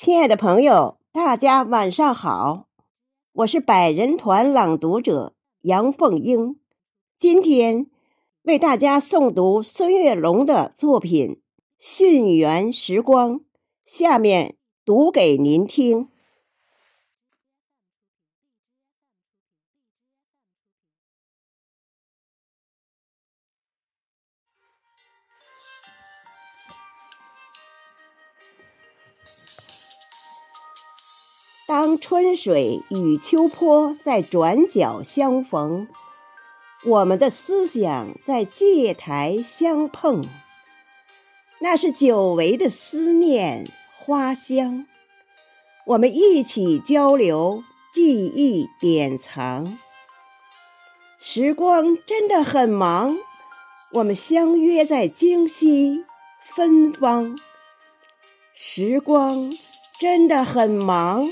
亲爱的朋友，大家晚上好，我是百人团朗读者杨凤英，今天为大家诵读孙月龙的作品《沁园时光》，下面读给您听。当春水与秋波在转角相逢，我们的思想在界台相碰，那是久违的思念花香。我们一起交流，记忆典藏。时光真的很忙，我们相约在京西芬芳。时光真的很忙。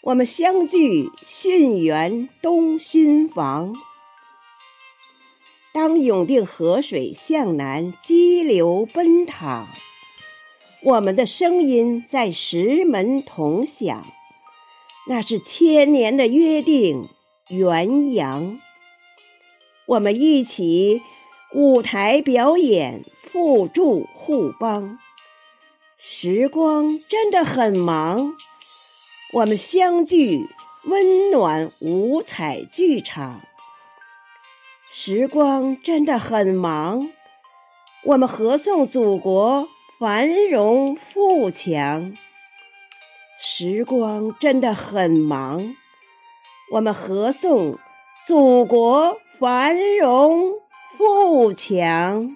我们相聚沁园东新房，当永定河水向南激流奔淌，我们的声音在石门同响，那是千年的约定元阳。我们一起舞台表演，互助互帮。时光真的很忙。我们相聚温暖五彩剧场，时光真的很忙。我们合颂祖国繁荣富强，时光真的很忙。我们合颂祖国繁荣富强。